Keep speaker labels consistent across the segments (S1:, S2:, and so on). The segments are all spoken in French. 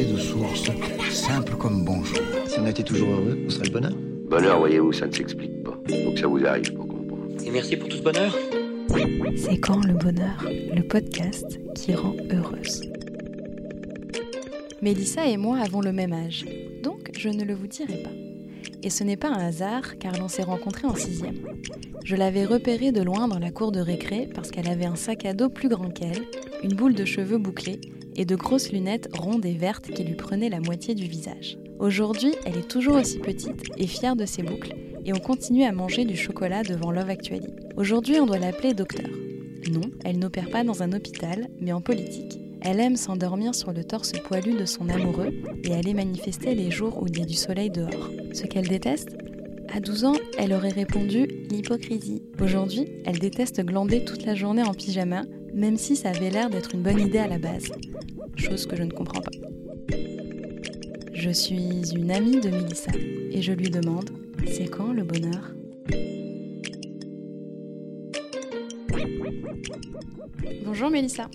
S1: de source, simple comme bonjour.
S2: Si on était toujours heureux, on serait le bonheur.
S3: Bonheur, voyez-vous, ça ne s'explique pas. Faut que ça vous arrive pour comprendre.
S4: Et merci pour tout ce bonheur.
S5: C'est quand le bonheur, le podcast qui rend heureuse. Mélissa et moi avons le même âge, donc je ne le vous dirai pas. Et ce n'est pas un hasard car l'on s'est rencontrés en sixième. Je l'avais repérée de loin dans la cour de récré parce qu'elle avait un sac à dos plus grand qu'elle, une boule de cheveux bouclés et de grosses lunettes rondes et vertes qui lui prenaient la moitié du visage. Aujourd'hui, elle est toujours aussi petite et fière de ses boucles et on continue à manger du chocolat devant Love Actually. Aujourd'hui, on doit l'appeler docteur. Non, elle n'opère pas dans un hôpital, mais en politique. Elle aime s'endormir sur le torse poilu de son amoureux et aller manifester les jours où il y a du soleil dehors. Ce qu'elle déteste? À 12 ans, elle aurait répondu l'hypocrisie. Aujourd'hui, elle déteste glander toute la journée en pyjama, même si ça avait l'air d'être une bonne idée à la base. Chose que je ne comprends pas. Je suis une amie de Mélissa et je lui demande c'est quand le bonheur? Bonjour Mélissa.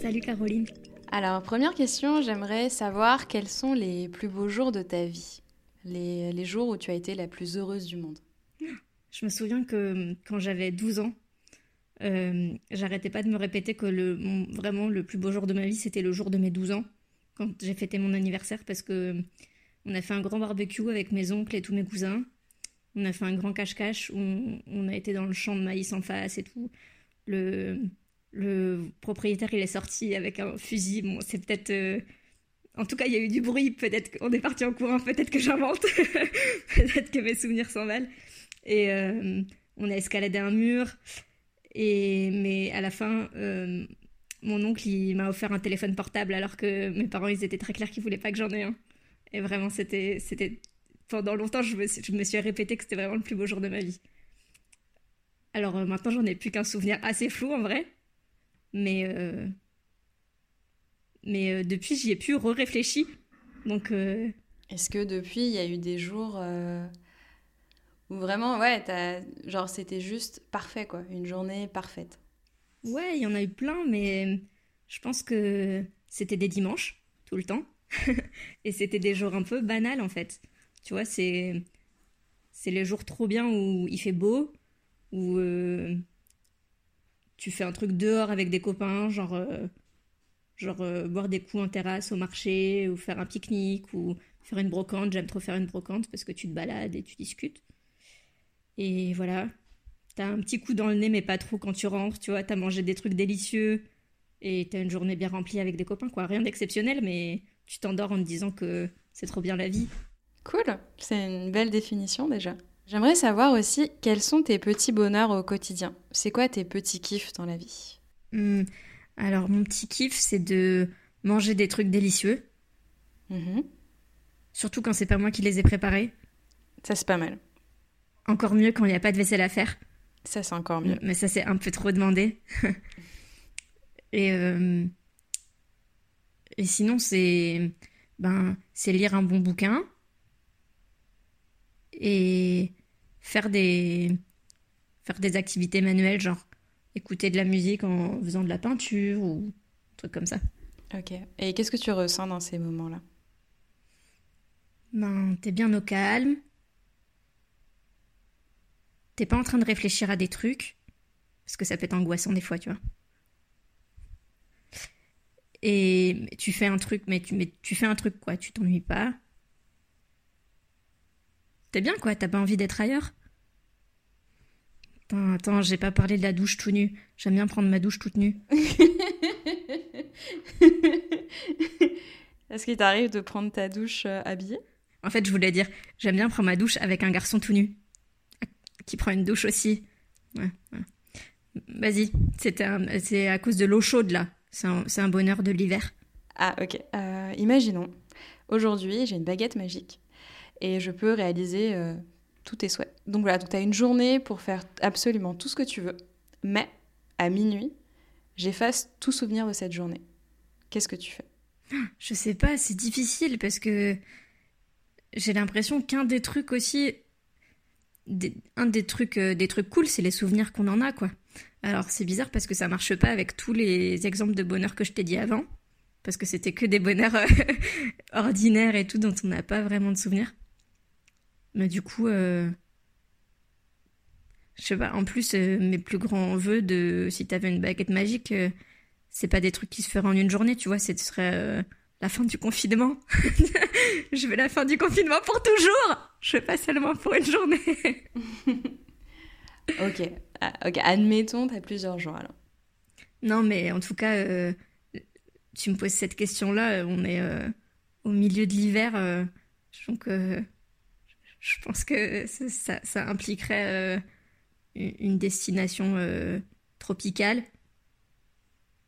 S6: Salut Caroline.
S5: Alors, première question, j'aimerais savoir quels sont les plus beaux jours de ta vie les, les jours où tu as été la plus heureuse du monde
S6: Je me souviens que quand j'avais 12 ans, j'arrêtais pas de me répéter que le, vraiment le plus beau jour de ma vie, c'était le jour de mes 12 ans, quand j'ai fêté mon anniversaire, parce que on a fait un grand barbecue avec mes oncles et tous mes cousins. On a fait un grand cache-cache où on, on a été dans le champ de maïs en face et tout. Le, le propriétaire, il est sorti avec un fusil. Bon, c'est peut-être. euh, En tout cas, il y a eu du bruit. Peut-être qu'on est parti en courant. Peut-être que j'invente. peut-être que mes souvenirs s'en valent. Et euh, on a escaladé un mur. Et, mais à la fin, euh, mon oncle, il m'a offert un téléphone portable alors que mes parents, ils étaient très clairs qu'ils voulaient pas que j'en ai un. Et vraiment, c'était, pendant longtemps, je me, suis- je répété que c'était vraiment le plus beau jour de ma vie. Alors euh, maintenant, j'en ai plus qu'un souvenir assez flou en vrai. Mais, euh, depuis, j'y ai plus re-réfléchi. Donc,
S5: Est-ce que depuis, il y a eu des jours où vraiment, ouais, genre c'était juste parfait, quoi, une journée parfaite
S6: Ouais, il y en a eu plein, mais je pense que c'était des dimanches, tout le temps. Et c'était des jours un peu banals, en fait. Tu vois, c'est c'est les jours trop bien où il fait beau, où euh, tu fais un truc dehors avec des copains, genre, euh, genre euh, boire des coups en terrasse au marché, ou faire un pique-nique, ou faire une brocante. J'aime trop faire une brocante parce que tu te balades et tu discutes. Et voilà, T'as un petit coup dans le nez, mais pas trop quand tu rentres, tu vois. T'as mangé des trucs délicieux et t'as une journée bien remplie avec des copains, quoi. Rien d'exceptionnel, mais tu t'endors en te disant que c'est trop bien la vie.
S5: Cool, c'est une belle définition déjà. J'aimerais savoir aussi quels sont tes petits bonheurs au quotidien? C'est quoi tes petits kiffs dans la vie?
S6: Hmm, Alors, mon petit kiff, c'est de manger des trucs délicieux,
S5: Mhm.
S6: surtout quand c'est pas moi qui les ai préparés.
S5: Ça, c'est pas mal.
S6: Encore mieux quand il n'y a pas de vaisselle à faire.
S5: Ça, c'est encore mieux.
S6: Mais ça, c'est un peu trop demandé. et, euh, et sinon, c'est ben, c'est lire un bon bouquin et faire des, faire des activités manuelles, genre écouter de la musique en faisant de la peinture ou un truc comme ça.
S5: Ok. Et qu'est-ce que tu ressens dans ces moments-là?
S6: Ben, t'es bien au calme. T'es pas en train de réfléchir à des trucs. Parce que ça peut être angoissant des fois, tu vois. Et tu fais un truc, mais tu, mais tu fais un truc, quoi. Tu t'ennuies pas. T'es bien, quoi. T'as pas envie d'être ailleurs. Attends, attends, j'ai pas parlé de la douche tout nu. J'aime bien prendre ma douche toute nue.
S5: Est-ce qu'il t'arrive de prendre ta douche euh, habillée?
S6: En fait, je voulais dire, j'aime bien prendre ma douche avec un garçon tout nu. Qui prend une douche aussi. Ouais, ouais. Vas-y, c'est à cause de l'eau chaude là. C'est un, bonheur de l'hiver.
S5: Ah, ok. Euh, imaginons, aujourd'hui, j'ai une baguette magique et je peux réaliser euh, tous tes souhaits. Donc voilà, tu as une journée pour faire absolument tout ce que tu veux, mais à minuit, j'efface tout souvenir de cette journée. Qu'est-ce que tu fais?
S6: Je sais pas, c'est difficile parce que j'ai l'impression qu'un des trucs aussi, un des trucs, euh, des trucs cool, c'est les souvenirs qu'on en a, quoi. Alors c'est bizarre parce que ça marche pas avec tous les exemples de bonheur que je t'ai dit avant, parce que c'était que des bonheurs euh, ordinaires et tout dont on n'a pas vraiment de souvenirs. Mais du coup, euh, je sais pas, en plus, euh, mes plus grands vœux de si t'avais une baguette magique, c'est pas des trucs qui se feraient en une journée, tu vois, ce serait la fin du confinement. je veux la fin du confinement pour toujours Je veux pas seulement pour une journée.
S5: ok, ah, ok, admettons, t'as plusieurs jours alors.
S6: Non, mais en tout cas, euh, tu me poses cette question-là, euh, on est euh, au milieu de l'hiver, donc je pense que ça, ça impliquerait une destination tropicale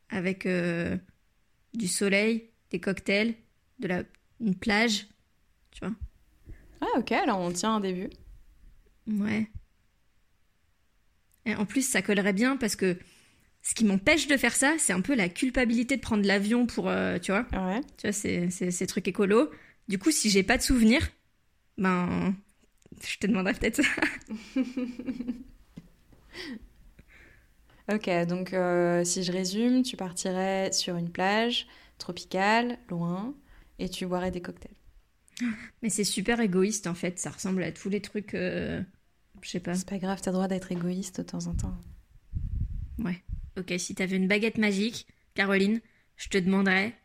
S6: avec du soleil, des cocktails, de la, une plage, tu vois.
S5: Ah ok, alors on tient un début.
S6: Ouais. Et en plus, ça collerait bien parce que ce qui m'empêche de faire ça, c'est un peu la culpabilité de prendre l'avion pour, euh, tu vois.
S5: Ouais.
S6: Tu vois, c'est ces trucs écolo. Du coup, si j'ai pas de souvenirs, ben, je te demanderai peut-être ça.
S5: ok, donc euh, si je résume, tu partirais sur une plage tropicale, loin, et tu boirais des cocktails.
S6: Mais c'est super égoïste en fait, ça ressemble à tous les trucs. Euh, je sais pas.
S5: C'est pas grave, t'as le droit d'être égoïste de temps en temps.
S6: Ouais. Ok, si tu avais une baguette magique, Caroline, je te demanderais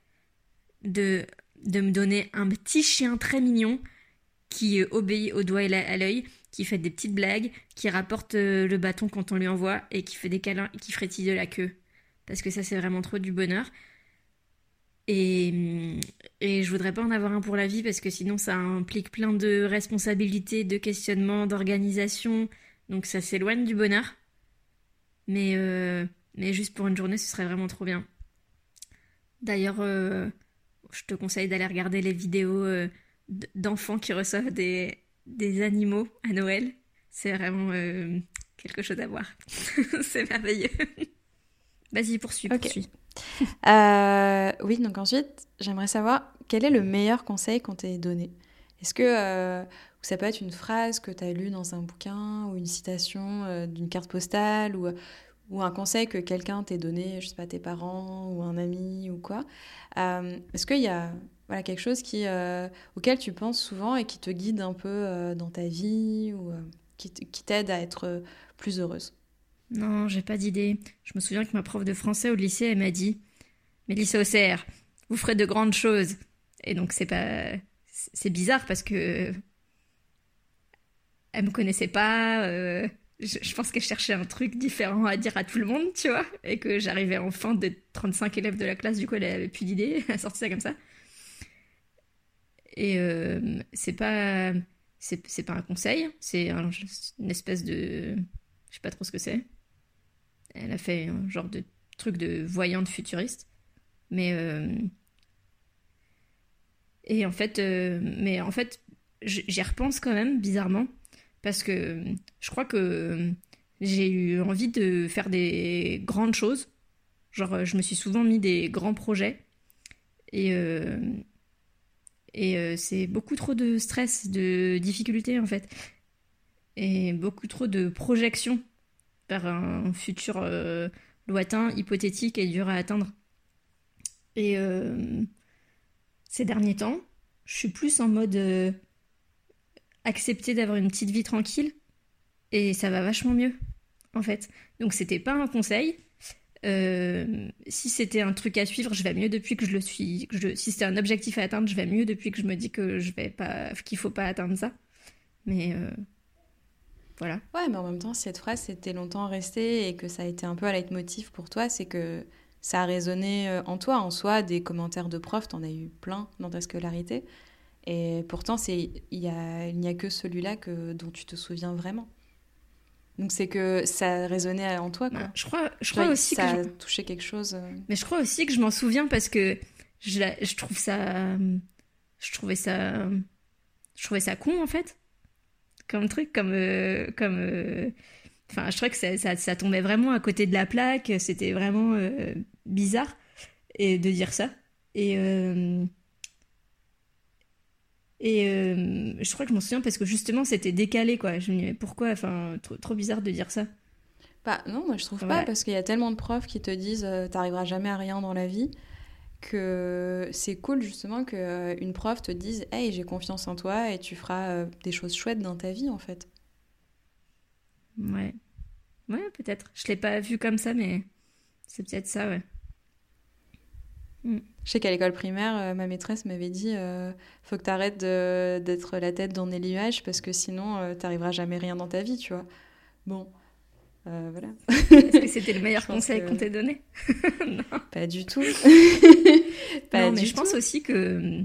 S6: de, de me donner un petit chien très mignon qui euh, obéit au doigt et à l'œil, qui fait des petites blagues, qui rapporte euh, le bâton quand on lui envoie et qui fait des câlins et qui frétille de la queue. Parce que ça, c'est vraiment trop du bonheur. Et, et je voudrais pas en avoir un pour la vie parce que sinon ça implique plein de responsabilités, de questionnements, d'organisation. Donc ça s'éloigne du bonheur. Mais euh, mais juste pour une journée, ce serait vraiment trop bien. D'ailleurs, euh, je te conseille d'aller regarder les vidéos euh, d'enfants qui reçoivent des, des animaux à Noël. C'est vraiment quelque chose à voir. C'est merveilleux. Vas-y, poursuis, poursuis.
S5: oui, donc ensuite, j'aimerais savoir quel est le meilleur conseil qu'on t'ait donné? Est-ce que ça peut être une phrase que tu as lue dans un bouquin ou une citation d'une carte postale ou, un conseil que quelqu'un t'ait donné, je sais pas, tes parents ou un ami ou quoi? Euh, est-ce qu'il y a voilà, quelque chose qui, euh, auquel tu penses souvent et qui te guide un peu euh, dans ta vie ou qui t'aide à être plus heureuse?
S6: Non, j'ai pas d'idée. Je me souviens que ma prof de français au lycée, elle m'a dit Mélissa Auxerre, vous ferez de grandes choses. Et donc, c'est pas. C'est bizarre parce que. Elle me connaissait pas je, pense qu'elle cherchait un truc différent à dire à tout le monde, tu vois, et que j'arrivais enfin des 35 élèves de la classe, du coup elle avait plus d'idées, elle a ça comme ça. Et euh, c'est pas c'est pas un conseil, c'est une espèce de je sais pas trop ce que c'est. Elle a fait un genre de truc de voyante futuriste, mais euh, et en fait euh, mais en fait j'y repense quand même bizarrement parce que je crois que j'ai eu envie de faire des grandes choses. Genre, je me suis souvent mis des grands projets. Et, euh, et euh, c'est beaucoup trop de stress, de difficultés en fait. Et beaucoup trop de projections un futur euh, lointain, hypothétique et dur à atteindre. Et ces derniers temps, je suis plus en mode accepter d'avoir une petite vie tranquille et ça va vachement mieux en fait. Donc c'était pas un conseil. Euh, si c'était un truc à suivre, je vais mieux depuis que je le suis. je, si c'était un objectif à atteindre, je vais mieux depuis que je me dis que je vais pas, qu'il faut pas atteindre ça. Mais euh, voilà.
S5: Ouais, mais en même temps, cette phrase c'était longtemps resté et que ça a été un peu un leitmotiv pour toi, c'est que ça a résonné euh, en toi, en soi, des commentaires de profs, t'en as eu plein dans ta scolarité. Et pourtant, c'est il n'y a, a que celui-là que, dont tu te souviens vraiment. Donc c'est que ça résonnait en toi, quoi. Bah,
S6: je crois, je crois aussi
S5: ça
S6: que
S5: a touché quelque chose. Euh.
S6: Mais je crois aussi que je m'en souviens parce que je, je trouve ça, je trouvais ça, je trouvais ça con en fait, comme truc, comme, euh, comme. Euh, enfin, je trouvais que ça, ça, ça, tombait vraiment à côté de la plaque. C'était vraiment bizarre et de dire ça. Et et euh, je crois que je m'en souviens parce que justement c'était décalé quoi. Je me disais pourquoi, enfin trop, bizarre de dire ça.
S5: Bah non, moi je trouve pas parce qu'il y a tellement de profs qui te disent euh, t'arriveras jamais à rien dans la vie que c'est cool justement qu'une prof te dise Hey, j'ai confiance en toi et tu feras des choses chouettes dans ta vie en fait.
S6: Ouais. Ouais, peut-être. Je l'ai pas vu comme ça, mais c'est peut-être ça, ouais.
S5: Mm. Je sais qu'à l'école primaire, euh, ma maîtresse m'avait dit euh, faut que tu arrêtes d'être la tête dans les nuages parce que sinon, euh, tu n'arriveras jamais rien dans ta vie, tu vois. Bon, voilà.
S6: Est-ce que c'était le meilleur conseil qu'on t'ait donné
S5: non. Pas du tout.
S6: pas non, mais je pense aussi que,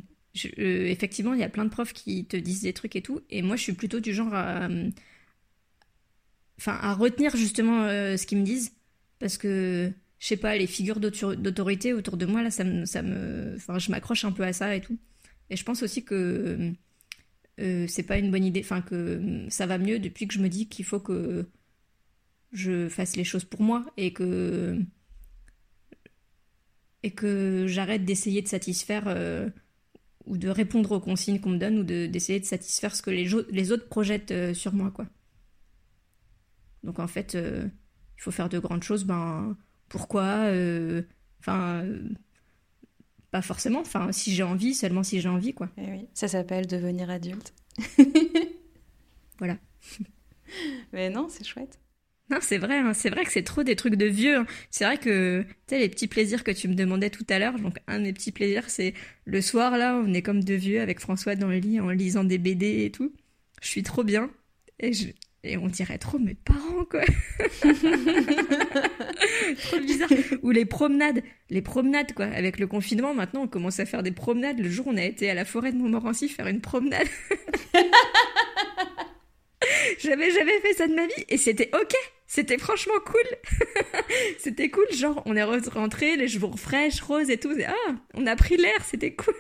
S6: effectivement, il y a plein de profs qui te disent des trucs et tout. Et moi, je suis plutôt du genre à, enfin, à retenir justement ce qu'ils me disent. Parce que je sais pas, les figures d'autorité autour de moi, là, ça me, ça me, enfin, je m'accroche un peu à ça et tout. Et je pense aussi que euh, c'est pas une bonne idée, enfin, que ça va mieux depuis que je me dis qu'il faut que je fasse les choses pour moi et que et que j'arrête d'essayer de satisfaire euh, ou de répondre aux consignes qu'on me donne ou d'essayer de, satisfaire ce que les, les autres projettent euh, sur moi, quoi. Donc en fait, il faut faire de grandes choses, ben pourquoi euh, Enfin, pas forcément. Enfin, si j'ai envie, seulement si j'ai envie, quoi.
S5: Eh oui, ça s'appelle devenir adulte.
S6: voilà.
S5: Mais non, c'est chouette.
S6: Non, c'est vrai, hein. c'est vrai que c'est trop des trucs de vieux. Hein. C'est vrai que, tu sais, les petits plaisirs que tu me demandais tout à l'heure, donc un des petits plaisirs, c'est le soir, là, on est comme deux vieux avec François dans le lit en lisant des BD et tout. Je suis trop bien. Et je, et on dirait trop mes parents, quoi. trop bizarre. Ou les promenades. Les promenades, quoi. Avec le confinement, maintenant, on commence à faire des promenades. Le jour, on a été à la forêt de Montmorency faire une promenade. J'avais jamais fait ça de ma vie et c'était ok. C'était franchement cool. c'était cool, genre on est rentré, les cheveux fraîches, roses et tout. ah, on a pris l'air, c'était cool.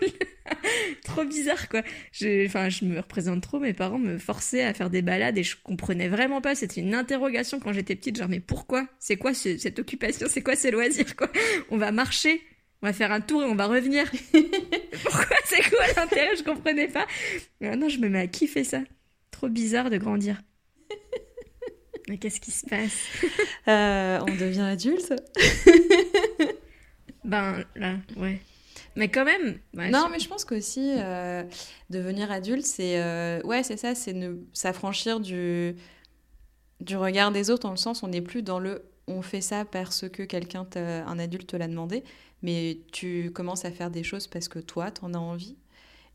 S6: trop bizarre quoi. Enfin, je me représente trop. Mes parents me forçaient à faire des balades et je comprenais vraiment pas. C'était une interrogation quand j'étais petite, genre mais pourquoi? C'est quoi cette occupation? C'est quoi ces loisirs quoi? On va marcher. On va faire un tour et on va revenir. pourquoi? C'est quoi l'intérêt? Je comprenais pas. Maintenant, je me mets à kiffer ça. Trop bizarre de grandir. Mais qu'est-ce qui se passe?
S5: Euh, On devient adulte
S6: Ben là, ouais. Mais quand même.
S5: non, mais je pense qu'aussi euh, devenir adulte, c'est euh, ouais, c'est ça, c'est ne s'affranchir du du regard des autres, dans le sens on n'est plus dans le on fait ça parce que quelqu'un, un adulte, te l'a demandé, mais tu commences à faire des choses parce que toi, t'en as envie.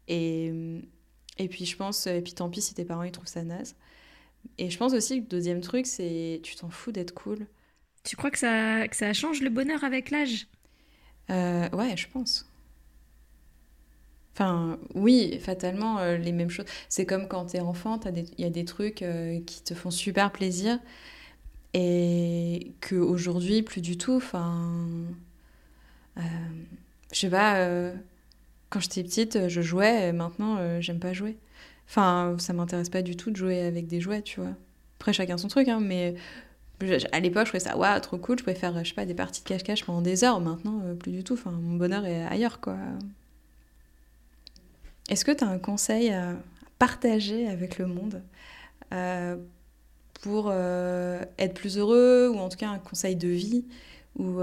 S5: Et et puis je pense, et puis tant pis si tes parents ils trouvent ça naze. Et je pense aussi que le deuxième truc, c'est tu t'en fous d'être cool.
S6: Tu crois que ça, que ça change le bonheur avec l'âge?
S5: Euh, Ouais, je pense. Enfin, oui, fatalement, euh, les mêmes choses. C'est comme quand t'es enfant, il y a des trucs euh, qui te font super plaisir et qu'aujourd'hui, plus du tout. Enfin, je sais pas, quand j'étais petite, je jouais, et maintenant, j'aime pas jouer. Enfin, ça m'intéresse pas du tout de jouer avec des jouets, tu vois. Après, chacun son truc, hein, mais à l'époque, je trouvais ça, waouh, trop cool, je pouvais faire, je sais pas, des parties de cache-cache pendant des heures. Maintenant, euh, plus du tout. Enfin, mon bonheur est ailleurs, quoi. Est-ce que tu as un conseil à partager avec le monde euh, pour euh, être plus heureux, ou en tout cas un conseil de vie, ou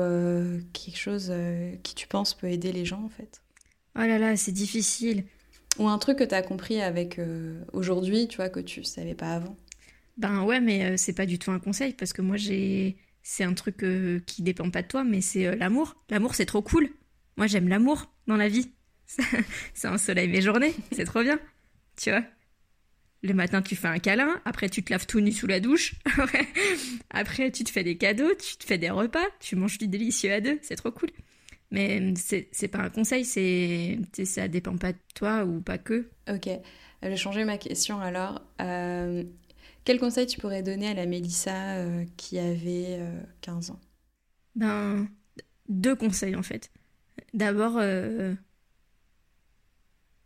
S5: quelque chose qui tu penses peut aider les gens, en fait?
S6: Oh là là, c'est difficile.
S5: Ou un truc que tu as compris avec euh, aujourd'hui, tu vois, que tu savais pas avant?
S6: Ben ouais, mais euh, c'est pas du tout un conseil parce que moi j'ai. C'est un truc euh, qui dépend pas de toi, mais c'est l'amour. L'amour, c'est trop cool. Moi, j'aime l'amour dans la vie. Ça, un soleil mes journées, c'est trop bien. Tu vois? Le matin, tu fais un câlin, après, tu te laves tout nu sous la douche. après, tu te fais des cadeaux, tu te fais des repas, tu manges du délicieux à deux, c'est trop cool. Mais c'est pas un conseil, c'est ça dépend pas de toi ou pas que.
S5: Ok, je vais changer ma question alors. Euh, quel conseil tu pourrais donner à la Mélissa euh, qui avait 15 euh, ans?
S6: Ben, deux conseils en fait. D'abord,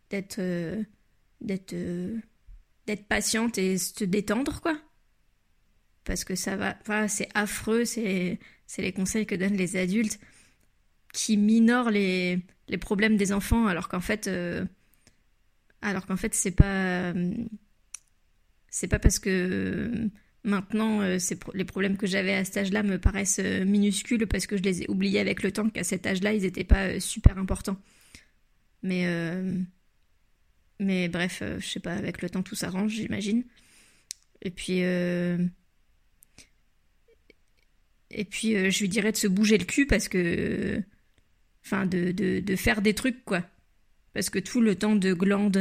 S6: d'être d'être d'être patiente et se détendre quoi. Parce que ça va, enfin, c'est affreux, c'est les conseils que donnent les adultes qui minore les, les problèmes des enfants alors qu'en fait euh, alors qu'en fait c'est pas c'est pas parce que Maintenant, euh, les problèmes que j'avais à cet âge-là me paraissent euh, minuscules parce que je les ai oubliés avec le temps, qu'à cet âge-là, ils n'étaient pas euh, super importants. Mais, mais bref, je sais pas, avec le temps, tout s'arrange, j'imagine. Et puis, et puis je lui dirais de se bouger le cul parce que, enfin, de, de, de faire des trucs, quoi. Parce que tout le temps de glande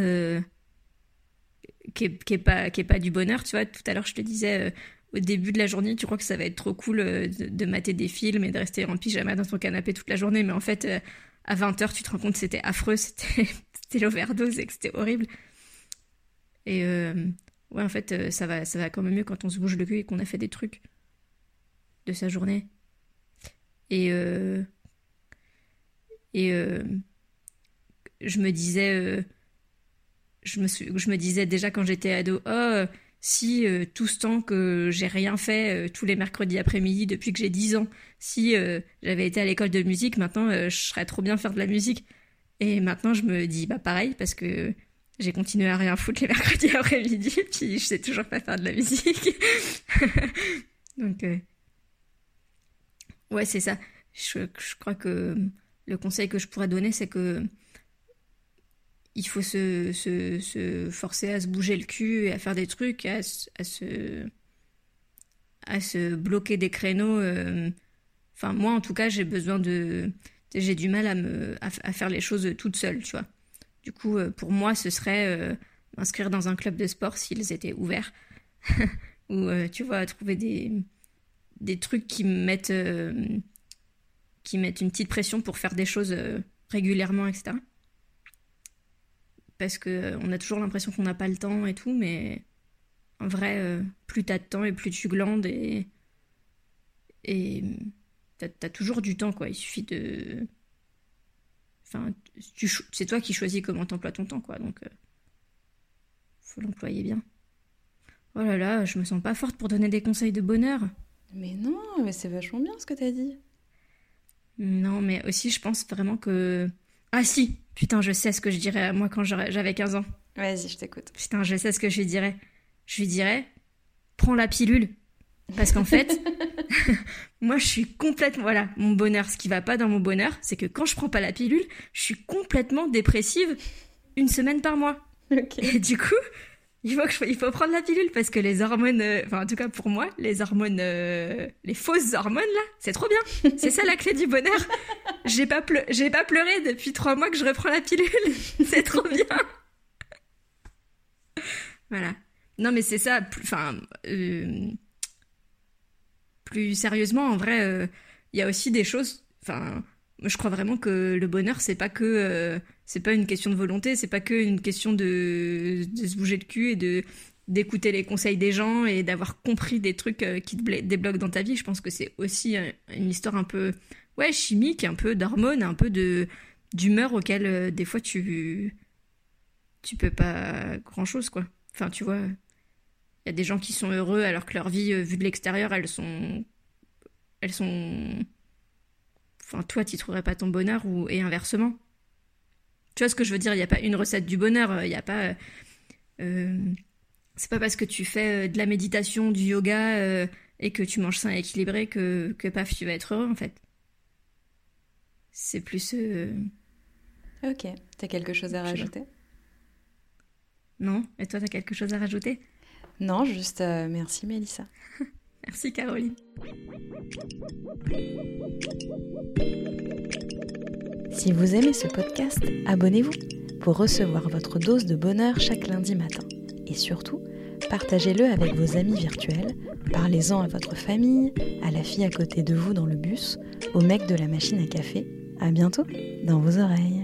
S6: qui est, pas qui est pas du bonheur tu vois. Tout à l'heure je te disais euh, au début de la journée tu crois que ça va être trop cool euh, de, mater des films et de rester en pyjama dans ton canapé toute la journée. Mais en fait euh, à 20h tu te rends compte que c'était affreux c'était l'overdose et que c'était horrible. Et ouais en fait ça va ça va quand même mieux quand on se bouge le cul et qu'on a fait des trucs de sa journée. Et et je me disais je me, je me disais déjà quand j'étais ado, oh, si euh, tout ce temps que j'ai rien fait euh, tous les mercredis après-midi depuis que j'ai 10 ans, si euh, j'avais été à l'école de musique, maintenant je serais trop bien faire de la musique. Et maintenant je me dis bah pareil parce que j'ai continué à rien foutre les mercredis après-midi puis je sais toujours pas faire de la musique. Donc ouais c'est ça. Je, je crois que le conseil que je pourrais donner c'est que il faut se, forcer à se bouger le cul et à faire des trucs, à, se, à se bloquer des créneaux. Euh, enfin, moi, en tout cas, j'ai besoin de. J'ai du mal à, me, à, faire les choses toute seule, tu vois. Du coup, euh, pour moi, ce serait euh, m'inscrire dans un club de sport s'ils étaient ouverts. Ou, tu vois, trouver des, des trucs qui me mettent. Qui mettent une petite pression pour faire des choses régulièrement, etc parce qu'on euh, a toujours l'impression qu'on n'a pas le temps et tout, mais en vrai, euh, plus t'as de temps et plus tu glandes et. Et t'as as toujours du temps, quoi. Il suffit de. Enfin, c'est toi qui choisis comment t'emploies ton temps, quoi. Donc, euh, faut l'employer bien. Oh là là, je me sens pas forte pour donner des conseils de bonheur.
S5: Mais non, mais c'est vachement bien ce que t'as dit.
S6: Non, mais aussi, je pense vraiment que. Ah si, Putain, je sais ce que je dirais à moi quand j'avais 15 ans.
S5: Vas-y, je t'écoute.
S6: Putain, je sais ce que je lui dirais. Je lui dirais, prends la pilule. Parce qu'en fait, moi, je suis complètement. Voilà, mon bonheur, ce qui va pas dans mon bonheur, c'est que quand je prends pas la pilule, je suis complètement dépressive une semaine par mois. Et du coup, il faut, que il faut prendre la pilule parce que les hormones, euh, enfin en tout cas pour moi, les hormones, euh, les fausses hormones là, c'est trop bien. C'est ça la clé du bonheur. J'ai pas, j'ai pas pleuré depuis trois mois que je reprends la pilule. c'est trop bien. voilà. Non mais c'est ça. Enfin, euh, plus sérieusement, en vrai, il y a aussi des choses. Enfin, je crois vraiment que le bonheur, c'est pas que euh, c'est pas une question de volonté, c'est pas que une question de, de, se bouger le cul et de d'écouter les conseils des gens et d'avoir compris des trucs euh, qui te débloquent dans ta vie. Je pense que c'est aussi euh, une histoire un peu ouais chimique, un peu d'hormones, un peu d'humeur auquel des fois tu tu peux pas grand chose quoi. Enfin tu vois, il y a des gens qui sont heureux alors que leur vie vue de l'extérieur elles sont elles sont enfin, toi, tu trouverais pas ton bonheur ou et inversement. Tu vois ce que je veux dire Il n'y a pas une recette du bonheur. Il n'y a pas. Euh, euh, c'est pas parce que tu fais euh, de la méditation, du yoga et que tu manges sain et équilibré que, que paf, tu vas être heureux en fait. C'est plus.
S5: Ok. T'as quelque chose à rajouter?
S6: Non Et toi, t'as quelque chose à rajouter?
S5: Non, juste merci Mélissa.
S6: Merci Caroline.
S5: Si vous aimez ce podcast, abonnez-vous pour recevoir votre dose de bonheur chaque lundi matin. Et surtout, partagez-le avec vos amis virtuels, parlez-en à votre famille, à la fille à côté de vous dans le bus, au mec de la machine à café. À bientôt dans vos oreilles.